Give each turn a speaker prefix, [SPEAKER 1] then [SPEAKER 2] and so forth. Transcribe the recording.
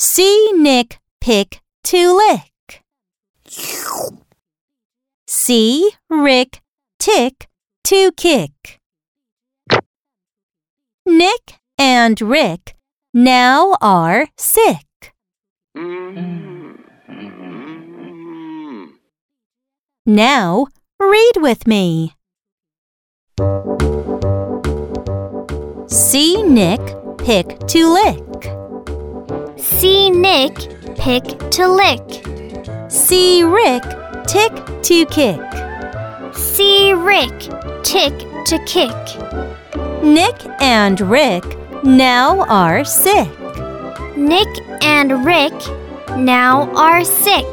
[SPEAKER 1] See Nick pick to lick. See Rick tick to kick. Nick and Rick now are sick. Now read with me. See Nick pick to lick.
[SPEAKER 2] See Nick pick to lick.
[SPEAKER 1] See Rick tick to kick.
[SPEAKER 2] See Rick tick to kick.
[SPEAKER 1] Nick and Rick now are sick.
[SPEAKER 2] Nick and Rick now are sick.